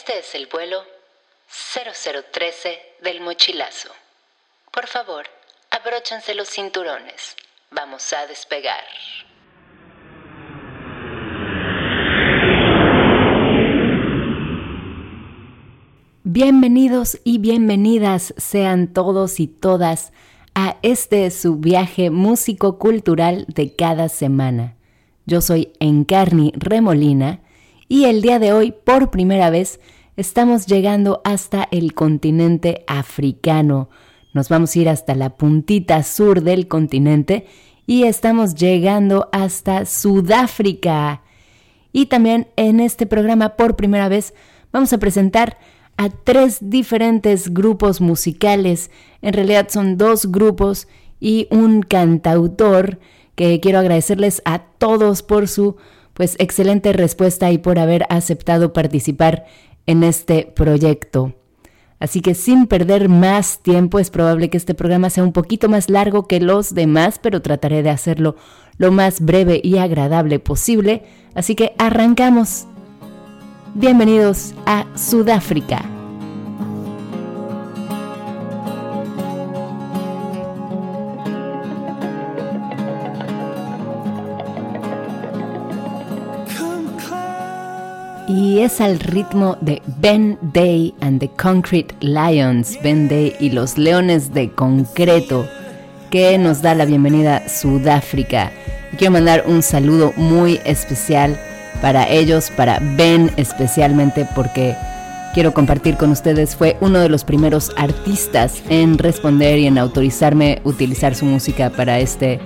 Este es el vuelo 0013 del mochilazo. Por favor, abróchense los cinturones. Vamos a despegar. Bienvenidos y bienvenidas sean todos y todas a este su viaje músico-cultural de cada semana. Yo soy Encarni Remolina y el día de hoy, por primera vez, estamos llegando hasta el continente africano. Nos vamos a ir hasta la puntita sur del continente y estamos llegando hasta Sudáfrica. Y también en este programa, por primera vez, vamos a presentar a tres diferentes grupos musicales. En realidad son dos grupos y un cantautor que quiero agradecerles a todos por su pues excelente respuesta y por haber aceptado participar en este proyecto. Así que sin perder más tiempo, es probable que este programa sea un poquito más largo que los demás, pero trataré de hacerlo lo más breve y agradable posible. Así que arrancamos. Bienvenidos a Sudáfrica. Y es al ritmo de Ben Day and the Concrete Lions, Ben Day y los Leones de Concreto, que nos da la bienvenida Sudáfrica. quiero mandar un saludo muy especial para ellos, para Ben especialmente porque quiero compartir con ustedes, fue uno de los primeros artistas en responder y en autorizarme utilizar su música para este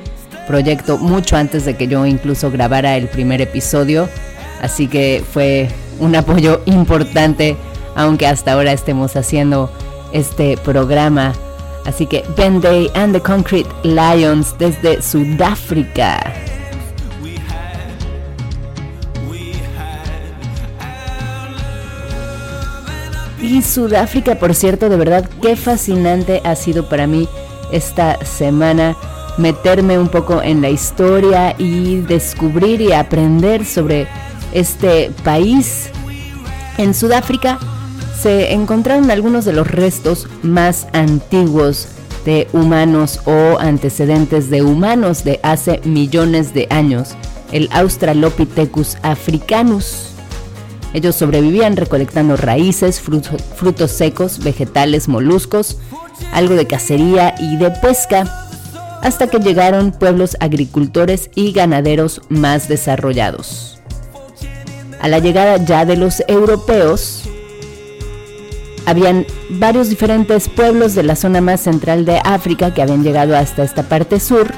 proyecto mucho antes de que yo incluso grabara el primer episodio. Así que fue un apoyo importante, aunque hasta ahora estemos haciendo este programa. Así que Ben Day and the Concrete Lions desde Sudáfrica. Y Sudáfrica, por cierto, de verdad, qué fascinante ha sido para mí esta semana meterme un poco en la historia y descubrir y aprender sobre este país. En Sudáfrica se encontraron algunos de los restos más antiguos de humanos o antecedentes de humanos de hace millones de años, el Australopithecus africanus. Ellos sobrevivían recolectando raíces, frutos, secos, vegetales, moluscos, algo de cacería y de pesca, hasta que llegaron pueblos agricultores y ganaderos más desarrollados. A la llegada ya de los europeos, habían varios diferentes pueblos de la zona más central de África que habían llegado hasta esta parte sur.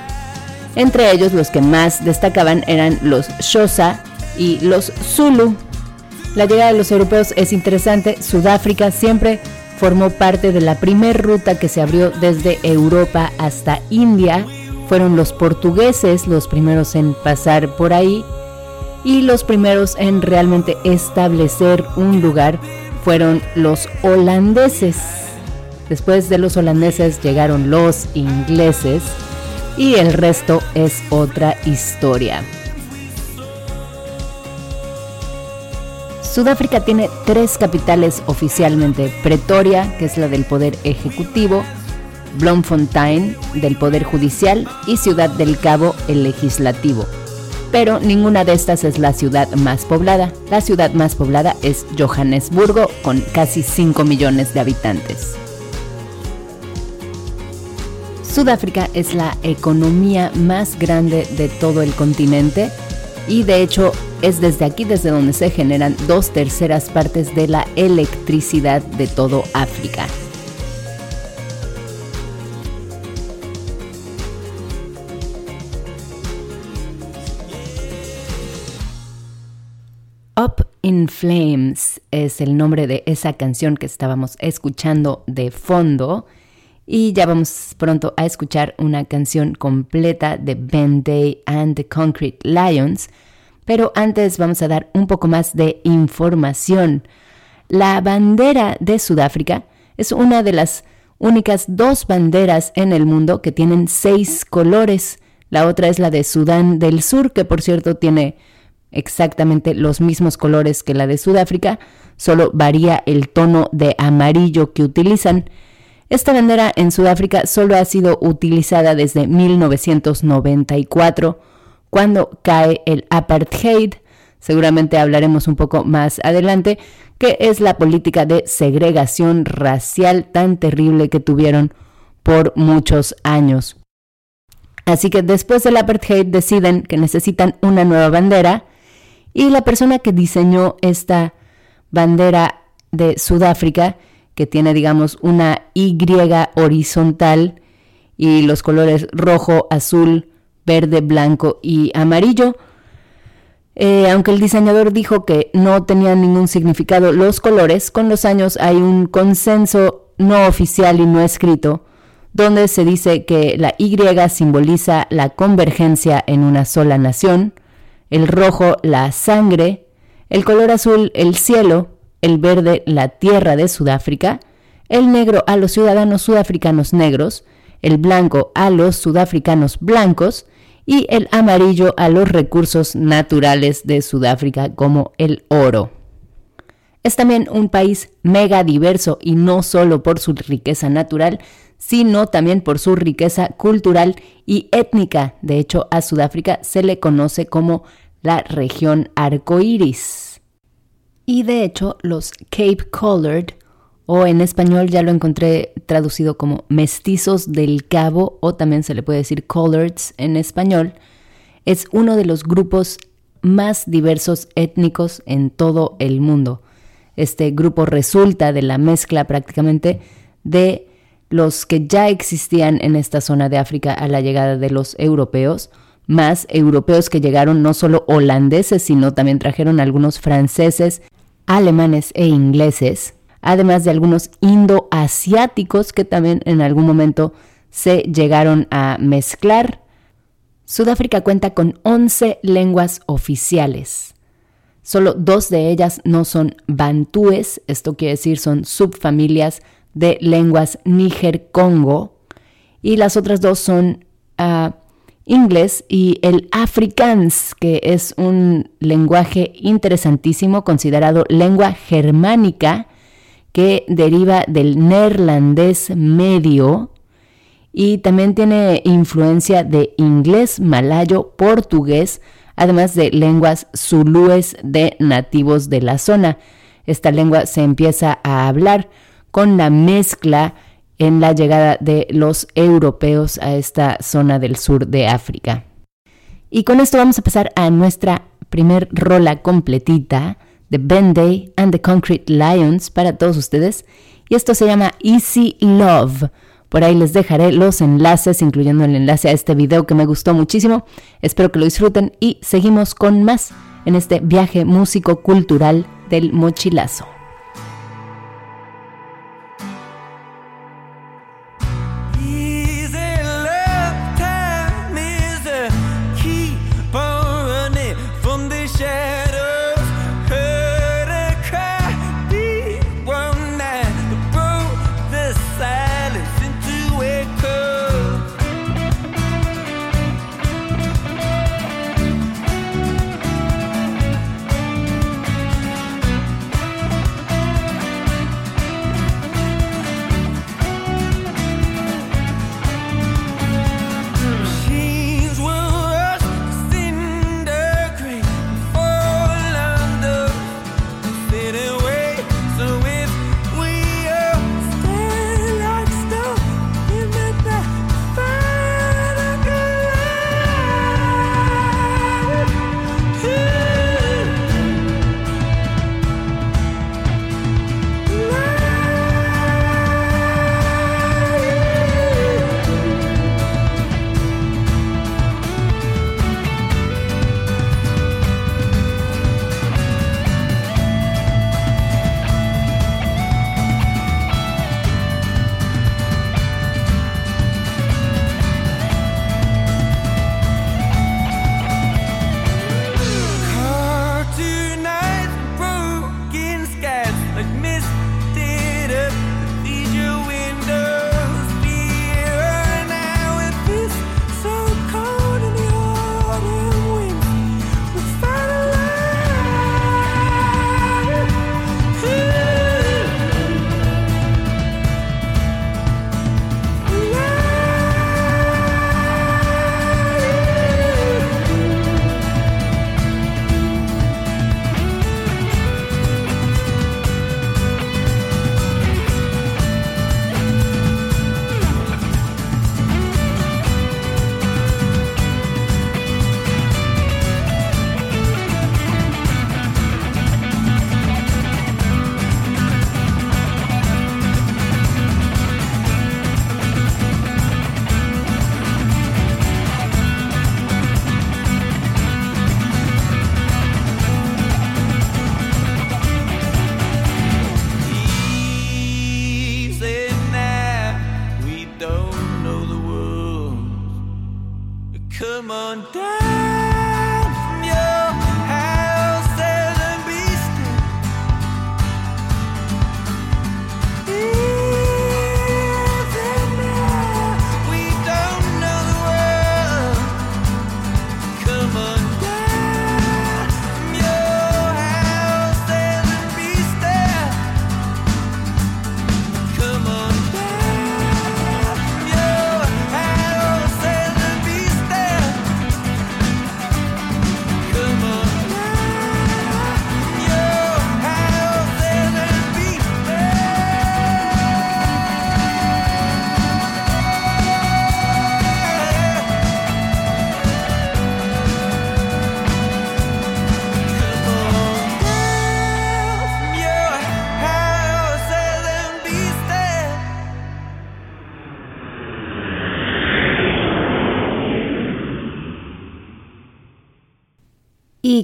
Entre ellos los que más destacaban eran los Xhosa y los Zulu. La llegada de los europeos es interesante. Sudáfrica siempre formó parte de la primera ruta que se abrió desde Europa hasta India. Fueron los portugueses los primeros en pasar por ahí y los primeros en realmente establecer un lugar fueron los holandeses. Después de los holandeses llegaron los ingleses y el resto es otra historia. Sudáfrica tiene tres capitales oficialmente, Pretoria, que es la del poder ejecutivo, Bloemfontein, del poder judicial, y Ciudad del Cabo, el legislativo. Pero ninguna de estas es la ciudad más poblada. La ciudad más poblada es Johannesburgo, con casi 5 millones de habitantes. Sudáfrica es la economía más grande de todo el continente y de hecho es desde aquí desde donde se generan dos terceras partes de la electricidad de todo África. In Flames es el nombre de esa canción que estábamos escuchando de fondo. Y ya vamos pronto a escuchar una canción completa de Ben Day and the Concrete Lions. Pero antes vamos a dar un poco más de información. La bandera de Sudáfrica es una de las únicas dos banderas en el mundo que tienen seis colores. La otra es la de Sudán del Sur, que por cierto tiene exactamente los mismos colores que la de Sudáfrica, solo varía el tono de amarillo que utilizan. Esta bandera en Sudáfrica solo ha sido utilizada desde 1994, cuando cae el apartheid. Seguramente hablaremos un poco más adelante, que es la política de segregación racial tan terrible que tuvieron por muchos años. Así que después del apartheid deciden que necesitan una nueva bandera y la persona que diseñó esta bandera de Sudáfrica, que tiene digamos una Y horizontal y los colores rojo, azul, verde, blanco y amarillo, eh, aunque el diseñador dijo que no tenían ningún significado los colores, con los años hay un consenso no oficial y no escrito donde se dice que la Y simboliza la convergencia en una sola nación, el rojo la sangre, el color azul el cielo, el verde la tierra de Sudáfrica, el negro a los ciudadanos sudafricanos negros, el blanco a los sudafricanos blancos y el amarillo a los recursos naturales de Sudáfrica como el oro. Es también un país mega diverso y no solo por su riqueza natural, sino también por su riqueza cultural y étnica. De hecho, a Sudáfrica se le conoce como la región arcoíris. Y de hecho, los Cape Colored, o en español ya lo encontré traducido como mestizos del Cabo, o también se le puede decir coloreds en español, es uno de los grupos más diversos étnicos en todo el mundo. Este grupo resulta de la mezcla prácticamente de los que ya existían en esta zona de África a la llegada de los europeos, más europeos que llegaron no solo holandeses, sino también trajeron algunos franceses, alemanes e ingleses, además de algunos indoasiáticos que también en algún momento se llegaron a mezclar. Sudáfrica cuenta con 11 lenguas oficiales. Solo dos de ellas no son bantúes, esto quiere decir son subfamilias de lenguas Níger-Congo, y las otras dos son uh, inglés y el afrikaans, que es un lenguaje interesantísimo considerado lengua germánica que deriva del neerlandés medio y también tiene influencia de inglés, malayo, portugués, además de lenguas zulúes de nativos de la zona. Esta lengua se empieza a hablar con la mezcla en la llegada de los europeos a esta zona del sur de África. Y con esto vamos a pasar a nuestra primer rola completita de Ben Day and the Concrete Lions para todos ustedes. Y esto se llama Easy Love. Por ahí les dejaré los enlaces, incluyendo el enlace a este video que me gustó muchísimo. Espero que lo disfruten y seguimos con más en este viaje músico-cultural del mochilazo.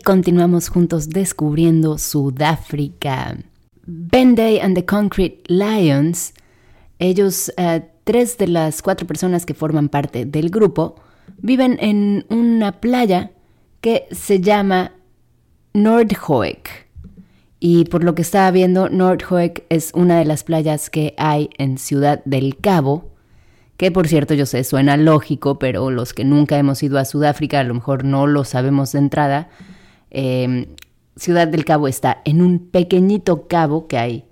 Continuamos juntos descubriendo Sudáfrica. Benday and the Concrete Lions, ellos, eh, tres de las cuatro personas que forman parte del grupo, viven en una playa que se llama Nordhoek. Y por lo que estaba viendo, Nordhoek es una de las playas que hay en Ciudad del Cabo, que por cierto yo sé, suena lógico, pero los que nunca hemos ido a Sudáfrica a lo mejor no lo sabemos de entrada, Em, Ciudad del Cabo está en un pequeñito cabo que hay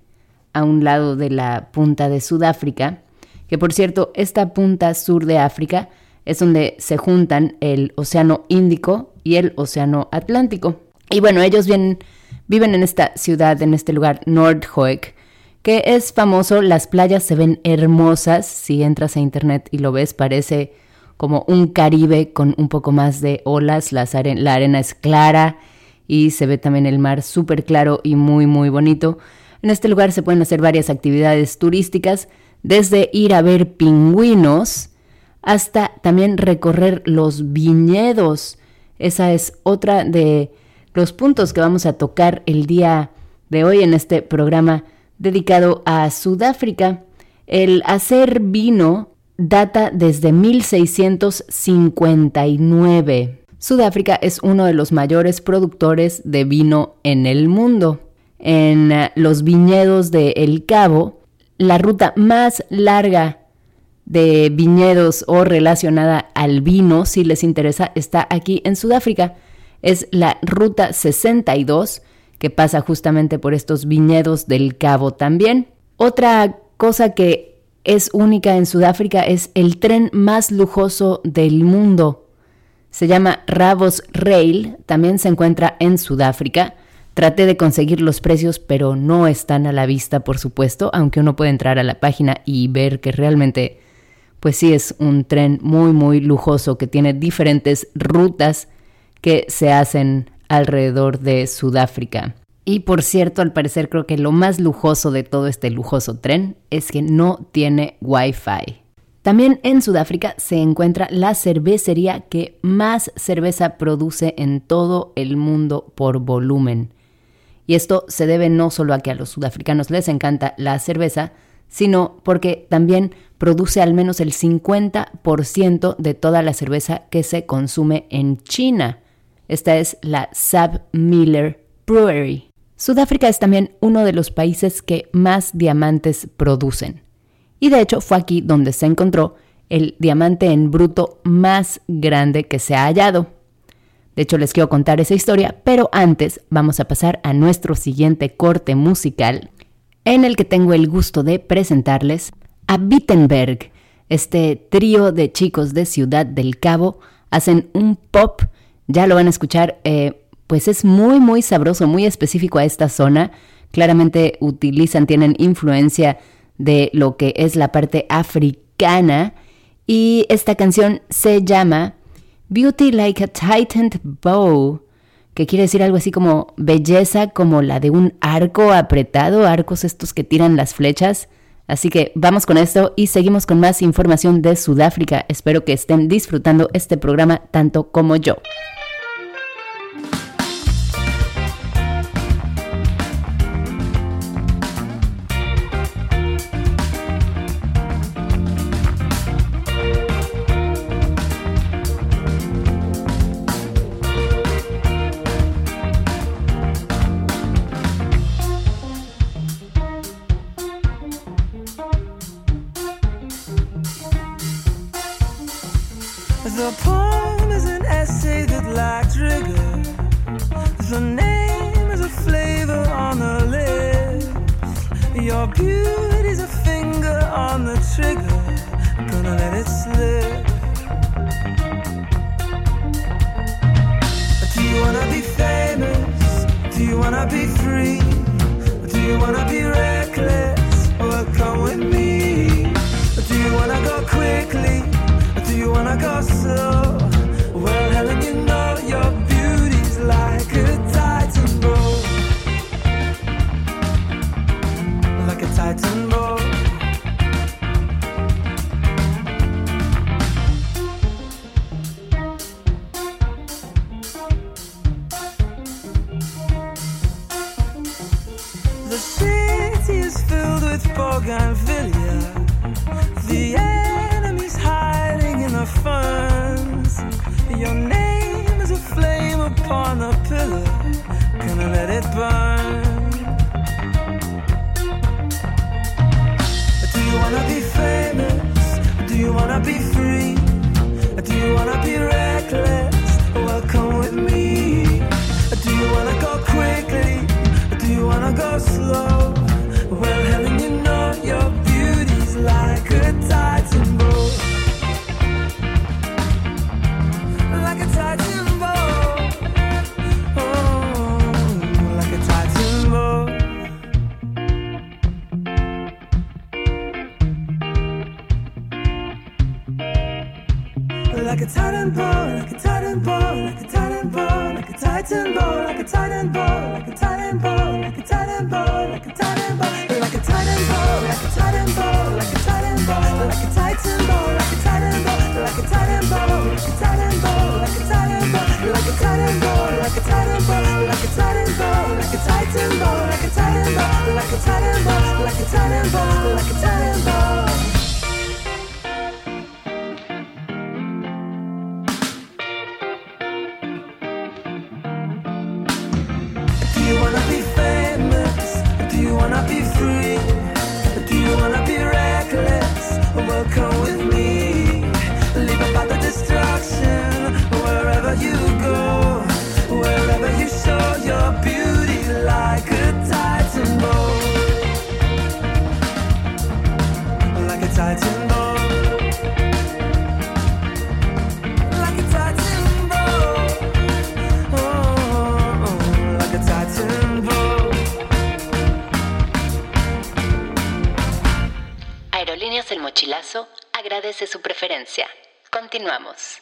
a un lado de la punta de Sudáfrica, que por cierto, esta punta sur de África es donde se juntan el Océano Índico y el Océano Atlántico. Y bueno, ellos viven, viven en esta ciudad, en este lugar, Nordhoek, que es famoso, las playas se ven hermosas, si entras a internet y lo ves, parece como un Caribe con un poco más de olas, la arena es clara y se ve también el mar súper claro y muy muy bonito. En este lugar se pueden hacer varias actividades turísticas, desde ir a ver pingüinos hasta también recorrer los viñedos. Esa es otra de los puntos que vamos a tocar el día de hoy en este programa dedicado a Sudáfrica. El hacer vino data desde 1659. Sudáfrica es uno de los mayores productores de vino en el mundo. En eh, los viñedos de El Cabo, la ruta más larga de viñedos o relacionada al vino, si les interesa, está aquí en Sudáfrica. Es la ruta 62 que pasa justamente por estos viñedos del Cabo también. Otra cosa que es única en Sudáfrica es el tren más lujoso del mundo. Se llama Ravos Rail, también se encuentra en Sudáfrica. Traté de conseguir los precios, pero no están a la vista, por supuesto, aunque uno puede entrar a la página y ver que realmente, pues sí, es un tren muy, muy lujoso que tiene diferentes rutas que se hacen alrededor de Sudáfrica. Y por cierto, al parecer creo que lo más lujoso de todo este lujoso tren es que no tiene Wi-Fi. También en Sudáfrica se encuentra la cervecería que más cerveza produce en todo el mundo por volumen. Y esto se debe no solo a que a los sudafricanos les encanta la cerveza, sino porque también produce al menos el 50% de toda la cerveza que se consume en China. Esta es la Sab Miller Brewery. Sudáfrica es también uno de los países que más diamantes producen y de hecho fue aquí donde se encontró el diamante en bruto más grande que se ha hallado. De hecho, les quiero contar esa historia, pero antes vamos a pasar a nuestro siguiente corte musical, en el que tengo el gusto de presentarles a Wittenberg. Este trío de chicos de Ciudad del Cabo hacen un pop, ya lo van a escuchar, eh, pues es muy, muy sabroso, muy específico a esta zona. Claramente utilizan, tienen influencia de lo que es la parte africana y esta canción se llama Beauty Like a Tightened Bow, que quiere decir algo así como belleza como la de un arco apretado, arcos estos que tiran las flechas. Así que vamos con esto y seguimos con más información de Sudáfrica. Espero que estén disfrutando este programa tanto como yo. Like a titan ball, like a titan ball, like a titan ball, like a titan ball, like a titan ball, like a titan ball, like a titan ball, like a titan ball, like a titan ball, like a titan ball, like a titan ball, like a titan ball, like a titan ball, like a titan ball, like a titan ball, like a titan ball, like a titan ball, like a titan ball, like a titan ball, like a titan ball. Continuamos.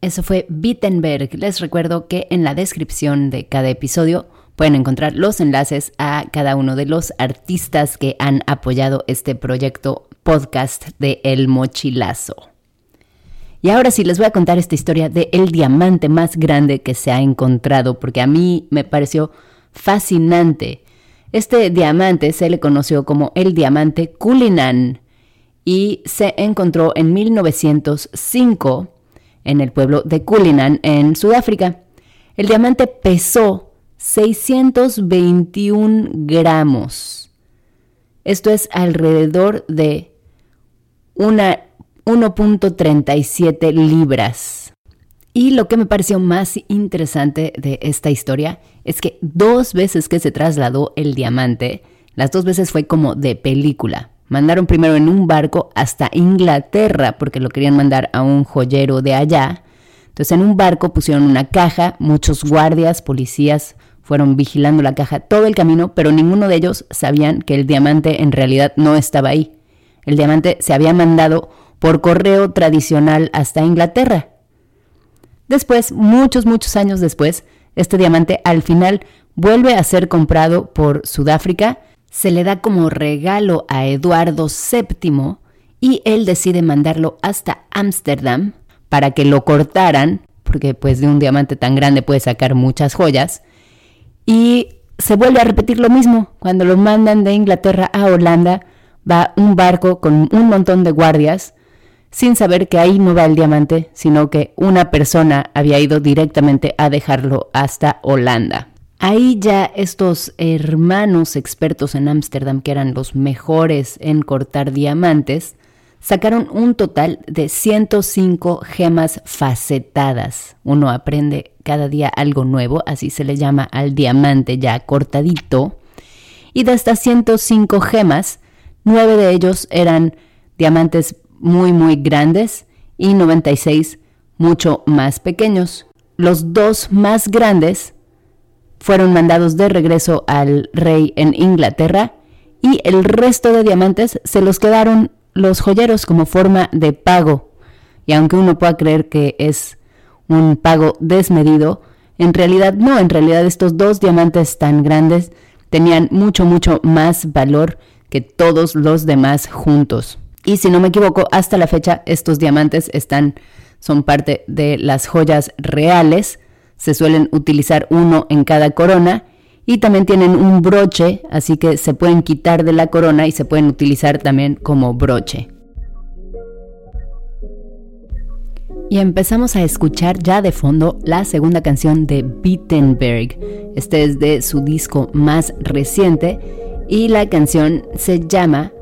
Eso fue Wittenberg. Les recuerdo que en la descripción de cada episodio pueden encontrar los enlaces a cada uno de los artistas que han apoyado este proyecto podcast de El Mochilazo. Y ahora sí les voy a contar esta historia de el diamante más grande que se ha encontrado, porque a mí me pareció fascinante. Este diamante se le conoció como el diamante Cullinan y se encontró en 1905 en el pueblo de Cullinan, en Sudáfrica. El diamante pesó 621 gramos. Esto es alrededor de una 1.37 libras. Y lo que me pareció más interesante de esta historia es que dos veces que se trasladó el diamante, las dos veces fue como de película. Mandaron primero en un barco hasta Inglaterra porque lo querían mandar a un joyero de allá. Entonces en un barco pusieron una caja, muchos guardias, policías fueron vigilando la caja todo el camino, pero ninguno de ellos sabían que el diamante en realidad no estaba ahí. El diamante se había mandado por correo tradicional hasta Inglaterra. Después, muchos, muchos años después, este diamante al final vuelve a ser comprado por Sudáfrica, se le da como regalo a Eduardo VII y él decide mandarlo hasta Ámsterdam para que lo cortaran, porque pues de un diamante tan grande puede sacar muchas joyas, y se vuelve a repetir lo mismo. Cuando lo mandan de Inglaterra a Holanda, va un barco con un montón de guardias, sin saber que ahí no va el diamante, sino que una persona había ido directamente a dejarlo hasta Holanda. Ahí ya estos hermanos expertos en Ámsterdam, que eran los mejores en cortar diamantes, sacaron un total de 105 gemas facetadas. Uno aprende cada día algo nuevo, así se le llama al diamante ya cortadito. Y de estas 105 gemas, nueve de ellos eran diamantes muy muy grandes y 96 mucho más pequeños. Los dos más grandes fueron mandados de regreso al rey en Inglaterra y el resto de diamantes se los quedaron los joyeros como forma de pago. Y aunque uno pueda creer que es un pago desmedido, en realidad no, en realidad estos dos diamantes tan grandes tenían mucho, mucho más valor que todos los demás juntos. Y si no me equivoco, hasta la fecha estos diamantes están, son parte de las joyas reales. Se suelen utilizar uno en cada corona y también tienen un broche, así que se pueden quitar de la corona y se pueden utilizar también como broche. Y empezamos a escuchar ya de fondo la segunda canción de Wittenberg. Este es de su disco más reciente y la canción se llama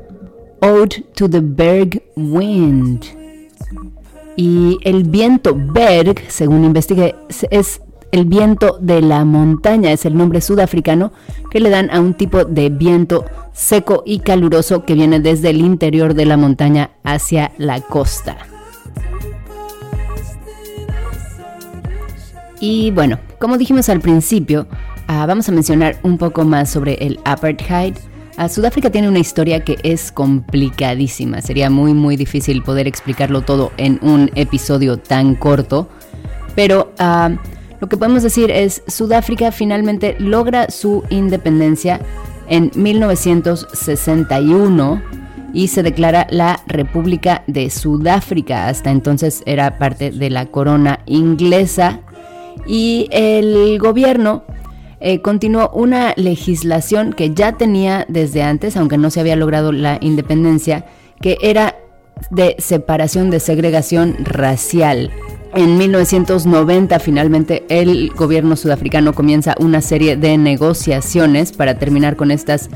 Ode to the Berg Wind. Y el viento Berg, según investigué, es el viento de la montaña, es el nombre sudafricano que le dan a un tipo de viento seco y caluroso que viene desde el interior de la montaña hacia la costa. Y bueno, como dijimos al principio, ah, vamos a mencionar un poco más sobre el apartheid Sudáfrica tiene una historia que es complicadísima. Sería muy muy difícil poder explicarlo todo en un episodio tan corto. Pero ah, lo que podemos decir es Sudáfrica finalmente logra su independencia en 1961 y se declara la República de Sudáfrica. Hasta entonces era parte de la corona inglesa y el gobierno eh, continuó una legislación que ya tenía desde antes, aunque no se había logrado la independencia, que era de separación, de segregación racial. En 1990 finalmente el gobierno sudafricano comienza una serie de negociaciones para terminar con estas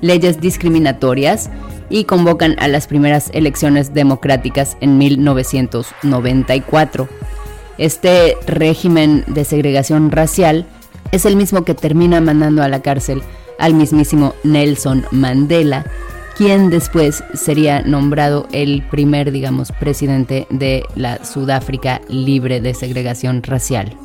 leyes discriminatorias y convocan a las primeras elecciones democráticas en 1994. Este régimen de segregación racial es el mismo que termina mandando a la cárcel al mismísimo Nelson Mandela, quien después sería nombrado el primer, digamos, presidente de la Sudáfrica libre de segregación racial.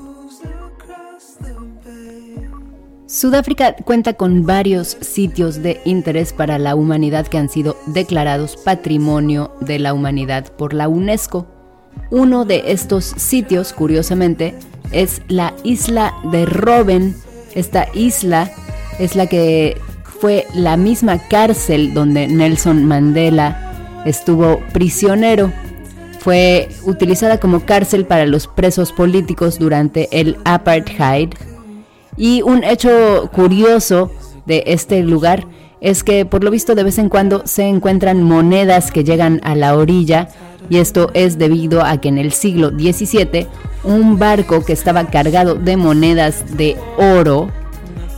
Sudáfrica cuenta con varios sitios de interés para la humanidad que han sido declarados Patrimonio de la Humanidad por la UNESCO. Uno de estos sitios, curiosamente, es la isla de Robben. Esta isla es la que fue la misma cárcel donde Nelson Mandela estuvo prisionero. Fue utilizada como cárcel para los presos políticos durante el apartheid. Y un hecho curioso de este lugar es que por lo visto de vez en cuando se encuentran monedas que llegan a la orilla y esto es debido a que en el siglo XVII un barco que estaba cargado de monedas de oro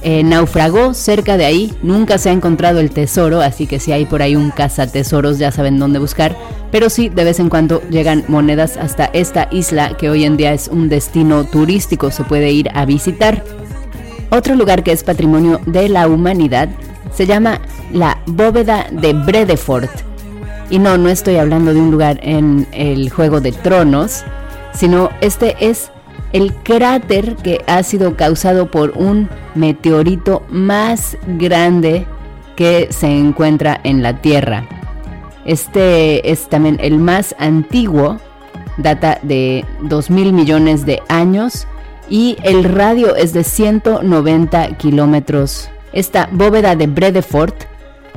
eh, naufragó cerca de ahí, nunca se ha encontrado el tesoro, así que si hay por ahí un cazatesoros ya saben dónde buscar, pero sí de vez en cuando llegan monedas hasta esta isla que hoy en día es un destino turístico, se puede ir a visitar. Otro lugar que es patrimonio de la humanidad se llama la bóveda de Bredefort. Y no, no estoy hablando de un lugar en el Juego de Tronos, sino este es el cráter que ha sido causado por un meteorito más grande que se encuentra en la Tierra. Este es también el más antiguo, data de 2 mil millones de años y el radio es de 190 kilómetros. Esta bóveda de Bredefort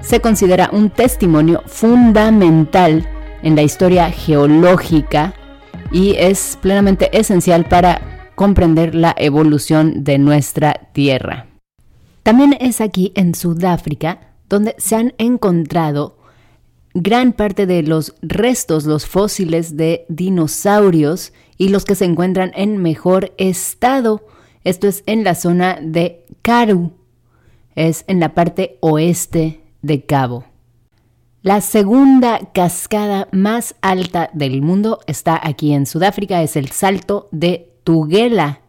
se considera un testimonio fundamental en la historia geológica y es plenamente esencial para comprender la evolución de nuestra Tierra. También es aquí en Sudáfrica donde se han encontrado gran parte de los restos, los fósiles de dinosaurios y los que se encuentran en mejor estado. Esto es en la zona de Karoo, es en la parte oeste de Cabo. La segunda cascada más alta del mundo está aquí en Sudáfrica, es el Salto de Tugela,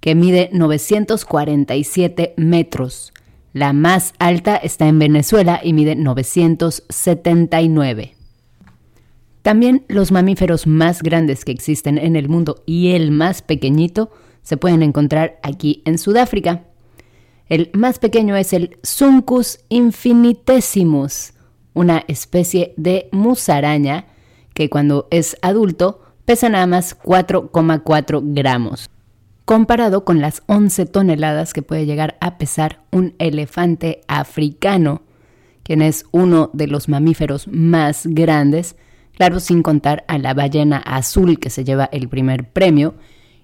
que mide 947 metros. La más alta está en Venezuela y mide 979. También los mamíferos más grandes que existen en el mundo y el más pequeñito se pueden encontrar aquí en Sudáfrica. El más pequeño es el Suncus infinitesimus, una especie de musaraña que cuando es adulto pesa nada más 4,4 gramos, comparado con las 11 toneladas que puede llegar a pesar un elefante africano, quien es uno de los mamíferos más grandes claro, sin contar a la ballena azul que se lleva el primer premio.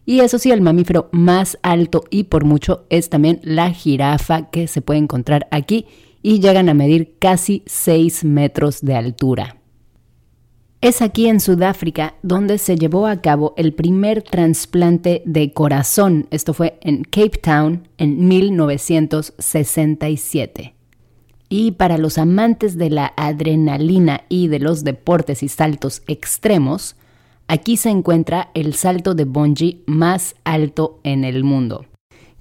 Y eso sí, el mamífero más alto y por mucho es también la jirafa que se puede encontrar aquí y llegan a medir casi 6 metros de altura. Es aquí en Sudáfrica donde se llevó a cabo el primer trasplante de corazón. Esto fue en Cape Town en 1967. Y para los amantes de la adrenalina y de los deportes y saltos extremos, aquí se encuentra el salto de bungee más alto en el mundo,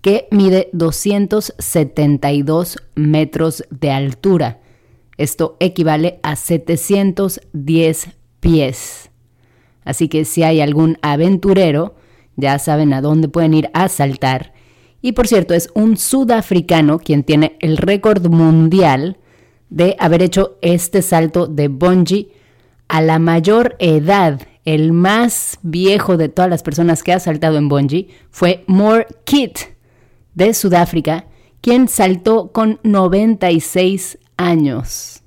que mide 272 metros de altura. Esto equivale a 710 pies. Así que si hay algún aventurero, ya saben a dónde pueden ir a saltar y por cierto, es un sudafricano quien tiene el récord mundial de haber hecho este salto de bungee a la mayor edad. El más viejo de todas las personas que ha saltado en bungee fue Moore Kit de Sudáfrica, quien saltó con 96 años.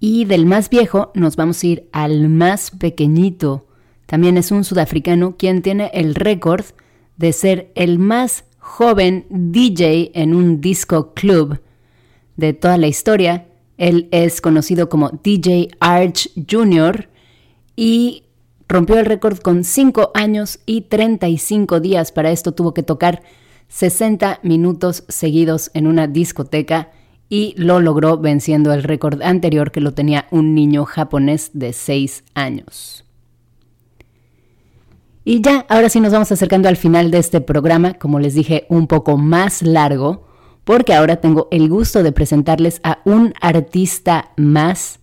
Y del más viejo nos vamos a ir al más pequeñito. También es un sudafricano quien tiene el récord de ser el más joven DJ en un disco club de toda la historia. Él es conocido como DJ Arch Jr. y rompió el récord con 5 años y 35 días. Para esto tuvo que tocar 60 minutos seguidos en una discoteca y lo logró venciendo el récord anterior que lo tenía un niño japonés de 6 años. Y ya, ahora sí nos vamos acercando al final de este programa, como les dije, un poco más largo, porque ahora tengo el gusto de presentarles a un artista más.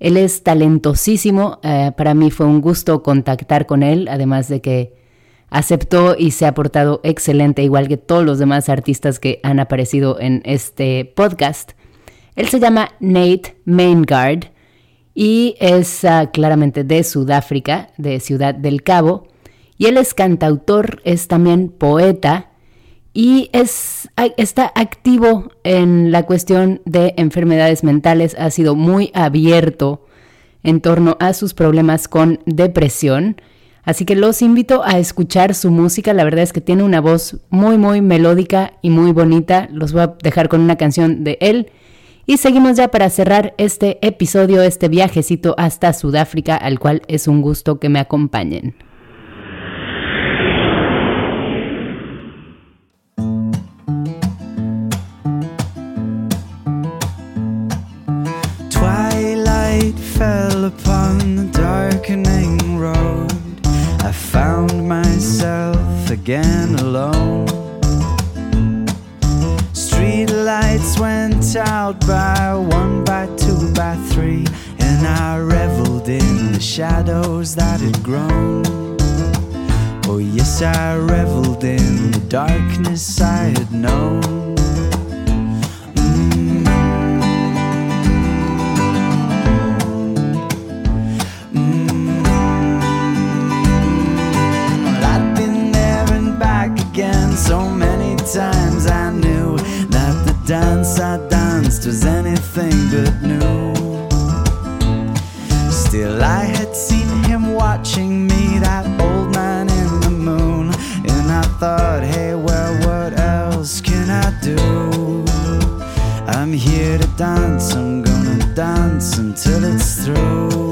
Él es talentosísimo, eh, para mí fue un gusto contactar con él, además de que aceptó y se ha portado excelente, igual que todos los demás artistas que han aparecido en este podcast. Él se llama Nate Maingard y es ah, claramente de Sudáfrica, de Ciudad del Cabo. Y él es cantautor, es también poeta y es, está activo en la cuestión de enfermedades mentales, ha sido muy abierto en torno a sus problemas con depresión. Así que los invito a escuchar su música, la verdad es que tiene una voz muy muy melódica y muy bonita. Los voy a dejar con una canción de él. Y seguimos ya para cerrar este episodio, este viajecito hasta Sudáfrica, al cual es un gusto que me acompañen. Again alone. Street lights went out by one, by two, by three, and I reveled in the shadows that had grown. Oh, yes, I reveled in the darkness I had known. Dance I danced was anything but new. Still, I had seen him watching me, that old man in the moon, and I thought, hey, well, what else can I do? I'm here to dance, I'm gonna dance until it's through.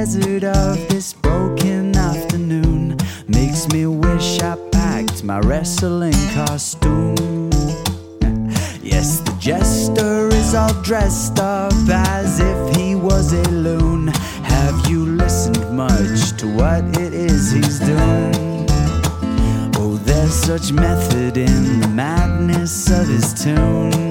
Desert of this broken afternoon makes me wish I packed my wrestling costume. Yes, the jester is all dressed up as if he was a loon. Have you listened much to what it is he's doing? Oh, there's such method in the madness of his tune.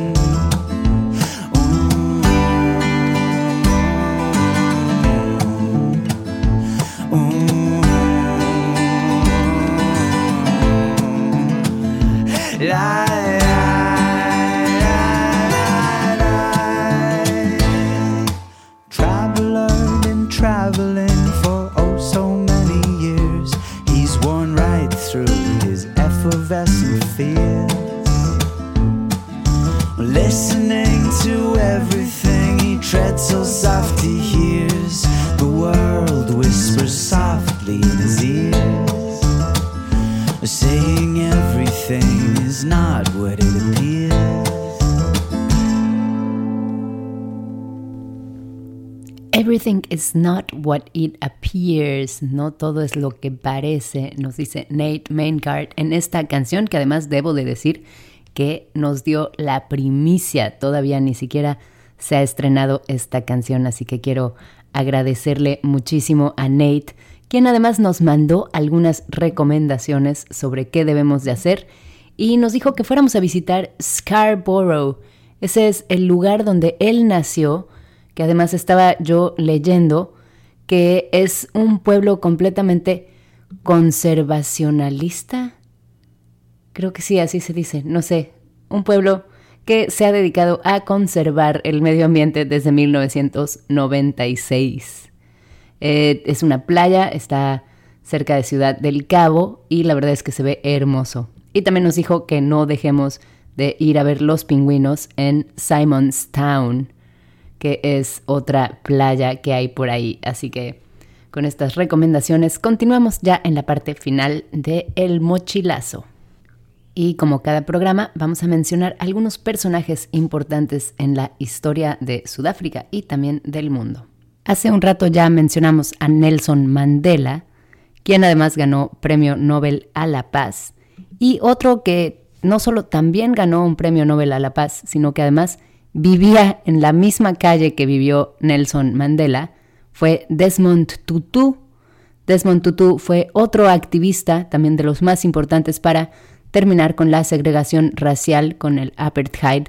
Everything is not what it appears. No todo es lo que parece, nos dice Nate Maincard en esta canción que además debo de decir que nos dio la primicia. Todavía ni siquiera se ha estrenado esta canción, así que quiero agradecerle muchísimo a Nate, quien además nos mandó algunas recomendaciones sobre qué debemos de hacer y nos dijo que fuéramos a visitar Scarborough. Ese es el lugar donde él nació, que además estaba yo leyendo que es un pueblo completamente conservacionalista. Creo que sí, así se dice, no sé, un pueblo que se ha dedicado a conservar el medio ambiente desde 1996. Eh, es una playa, está cerca de Ciudad del Cabo y la verdad es que se ve hermoso. Y también nos dijo que no dejemos de ir a ver los pingüinos en Simonstown, que es otra playa que hay por ahí. Así que con estas recomendaciones continuamos ya en la parte final de El Mochilazo. Y como cada programa, vamos a mencionar algunos personajes importantes en la historia de Sudáfrica y también del mundo. Hace un rato ya mencionamos a Nelson Mandela, quien además ganó Premio Nobel a la Paz, y otro que no solo también ganó un Premio Nobel a la Paz, sino que además vivía en la misma calle que vivió Nelson Mandela, fue Desmond Tutu. Desmond Tutu fue otro activista, también de los más importantes para terminar con la segregación racial, con el apartheid.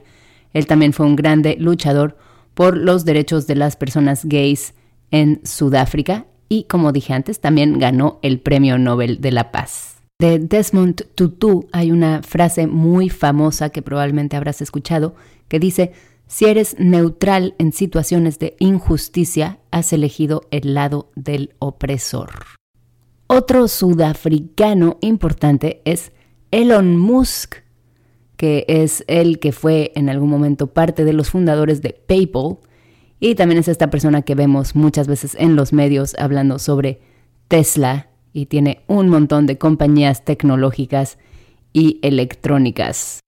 Él también fue un grande luchador por los derechos de las personas gays en Sudáfrica y, como dije antes, también ganó el Premio Nobel de la Paz. De Desmond Tutu hay una frase muy famosa que probablemente habrás escuchado que dice, si eres neutral en situaciones de injusticia, has elegido el lado del opresor. Otro sudafricano importante es Elon Musk, que es el que fue en algún momento parte de los fundadores de PayPal, y también es esta persona que vemos muchas veces en los medios hablando sobre Tesla y tiene un montón de compañías tecnológicas y electrónicas.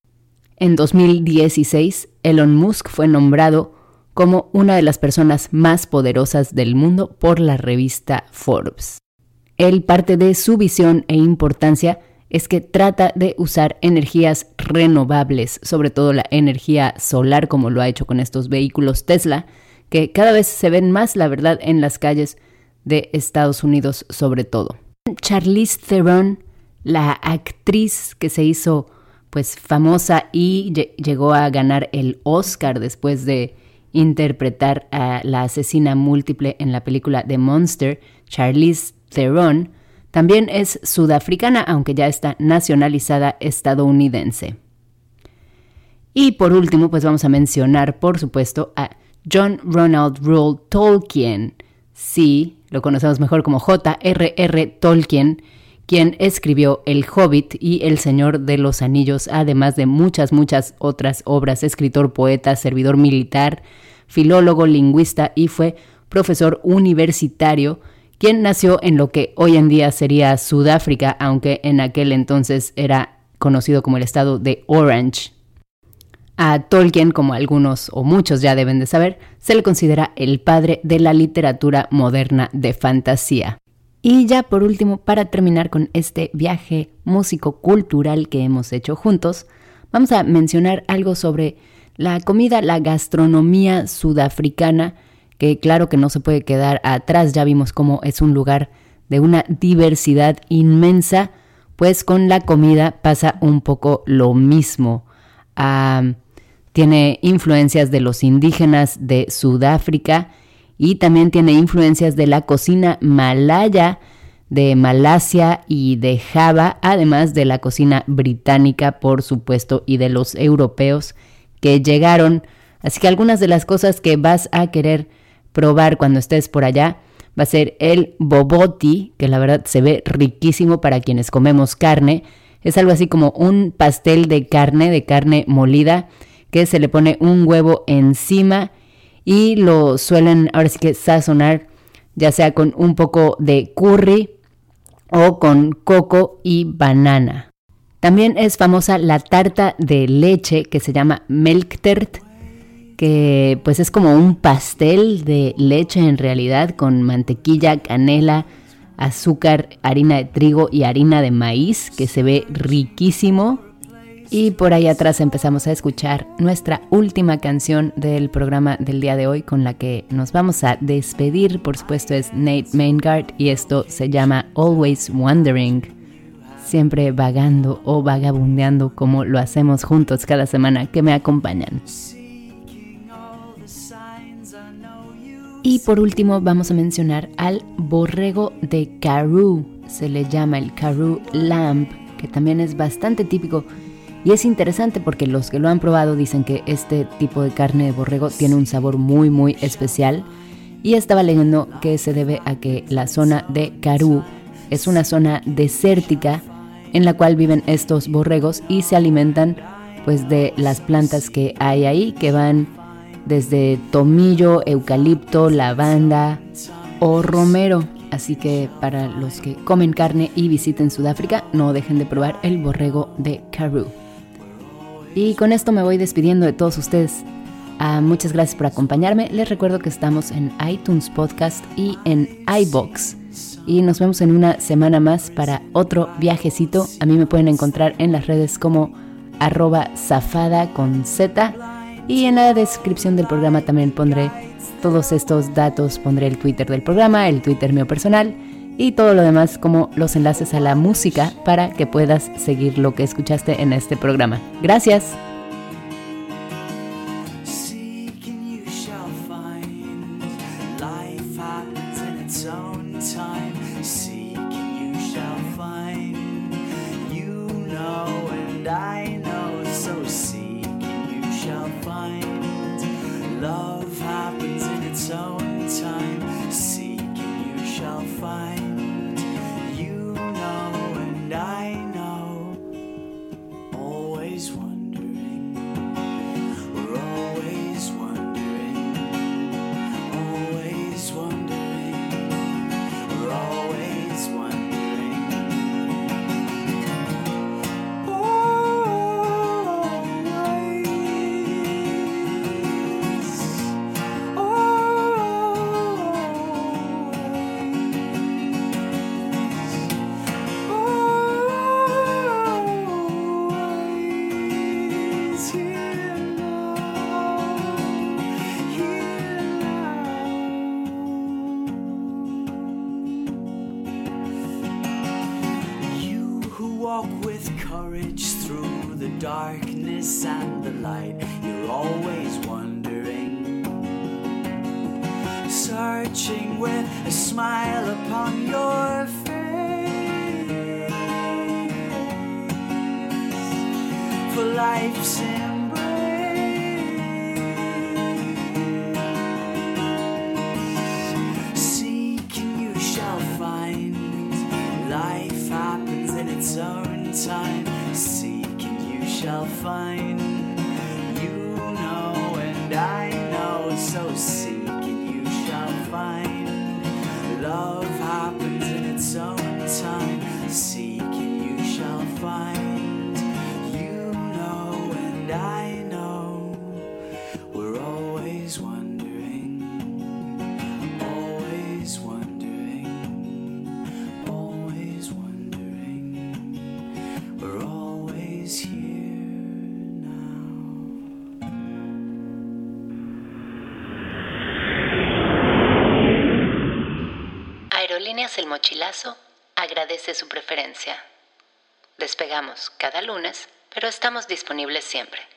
En 2016, Elon Musk fue nombrado como una de las personas más poderosas del mundo por la revista Forbes. Él parte de su visión e importancia es que trata de usar energías renovables, sobre todo la energía solar, como lo ha hecho con estos vehículos Tesla, que cada vez se ven más, la verdad, en las calles de Estados Unidos sobre todo. Charlize Theron, la actriz que se hizo pues famosa y llegó a ganar el Oscar después de interpretar a la asesina múltiple en la película The Monster, Charlize Theron, también es sudafricana, aunque ya está nacionalizada estadounidense. Y por último, pues vamos a mencionar, por supuesto, a John Ronald Reuel Tolkien. Sí, lo conocemos mejor como J.R.R. Tolkien, quien escribió El Hobbit y El Señor de los Anillos, además de muchas, muchas otras obras, escritor, poeta, servidor militar, filólogo, lingüista y fue profesor universitario quien nació en lo que hoy en día sería Sudáfrica, aunque en aquel entonces era conocido como el estado de Orange. A Tolkien, como algunos o muchos ya deben de saber, se le considera el padre de la literatura moderna de fantasía. Y ya por último, para terminar con este viaje músico-cultural que hemos hecho juntos, vamos a mencionar algo sobre la comida, la gastronomía sudafricana, que claro que no se puede quedar atrás, ya vimos cómo es un lugar de una diversidad inmensa, pues con la comida pasa un poco lo mismo. Ah, tiene influencias de los indígenas de Sudáfrica y también tiene influencias de la cocina malaya de Malasia y de Java, además de la cocina británica, por supuesto, y de los europeos que llegaron. Así que algunas de las cosas que vas a querer probar cuando estés por allá va a ser el boboti, que la verdad se ve riquísimo para quienes comemos carne. Es algo así como un pastel de carne, de carne molida, que se le pone un huevo encima y lo suelen ahora sí que sazonar ya sea con un poco de curry o con coco y banana. También es famosa la tarta de leche que se llama Melktert, que pues es como un pastel de leche en realidad con mantequilla, canela, azúcar, harina de trigo y harina de maíz que se ve riquísimo. Y por ahí atrás empezamos a escuchar nuestra última canción del programa del día de hoy con la que nos vamos a despedir. Por supuesto es Nate Maingard y esto se llama Always Wondering. Siempre vagando o vagabundeando como lo hacemos juntos cada semana que me acompañan. Y por último vamos a mencionar al borrego de Karoo. Se le llama el Karoo Lamb, que también es bastante típico y es interesante porque los que lo han probado dicen que este tipo de carne de borrego tiene un sabor muy muy especial. Y estaba leyendo que se debe a que la zona de Karoo es una zona desértica en la cual viven estos borregos y se alimentan pues de las plantas que hay ahí que van desde tomillo, eucalipto, lavanda o romero. Así que para los que comen carne y visiten Sudáfrica, no dejen de probar el borrego de Karoo. Y con esto me voy despidiendo de todos ustedes. Ah, muchas gracias por acompañarme. Les recuerdo que estamos en iTunes Podcast y en iBox. Y nos vemos en una semana más para otro viajecito. A mí me pueden encontrar en las redes como arroba zafada con Z. Y en la descripción del programa también pondré todos estos datos. Pondré el Twitter del programa, el Twitter mío personal y todo lo demás como los enlaces a la música para que puedas seguir lo que escuchaste en este programa. Gracias. darkness and the light, you're always wondering. Searching with a smile upon your face. For life's in Despegamos cada lunes, pero estamos disponibles siempre.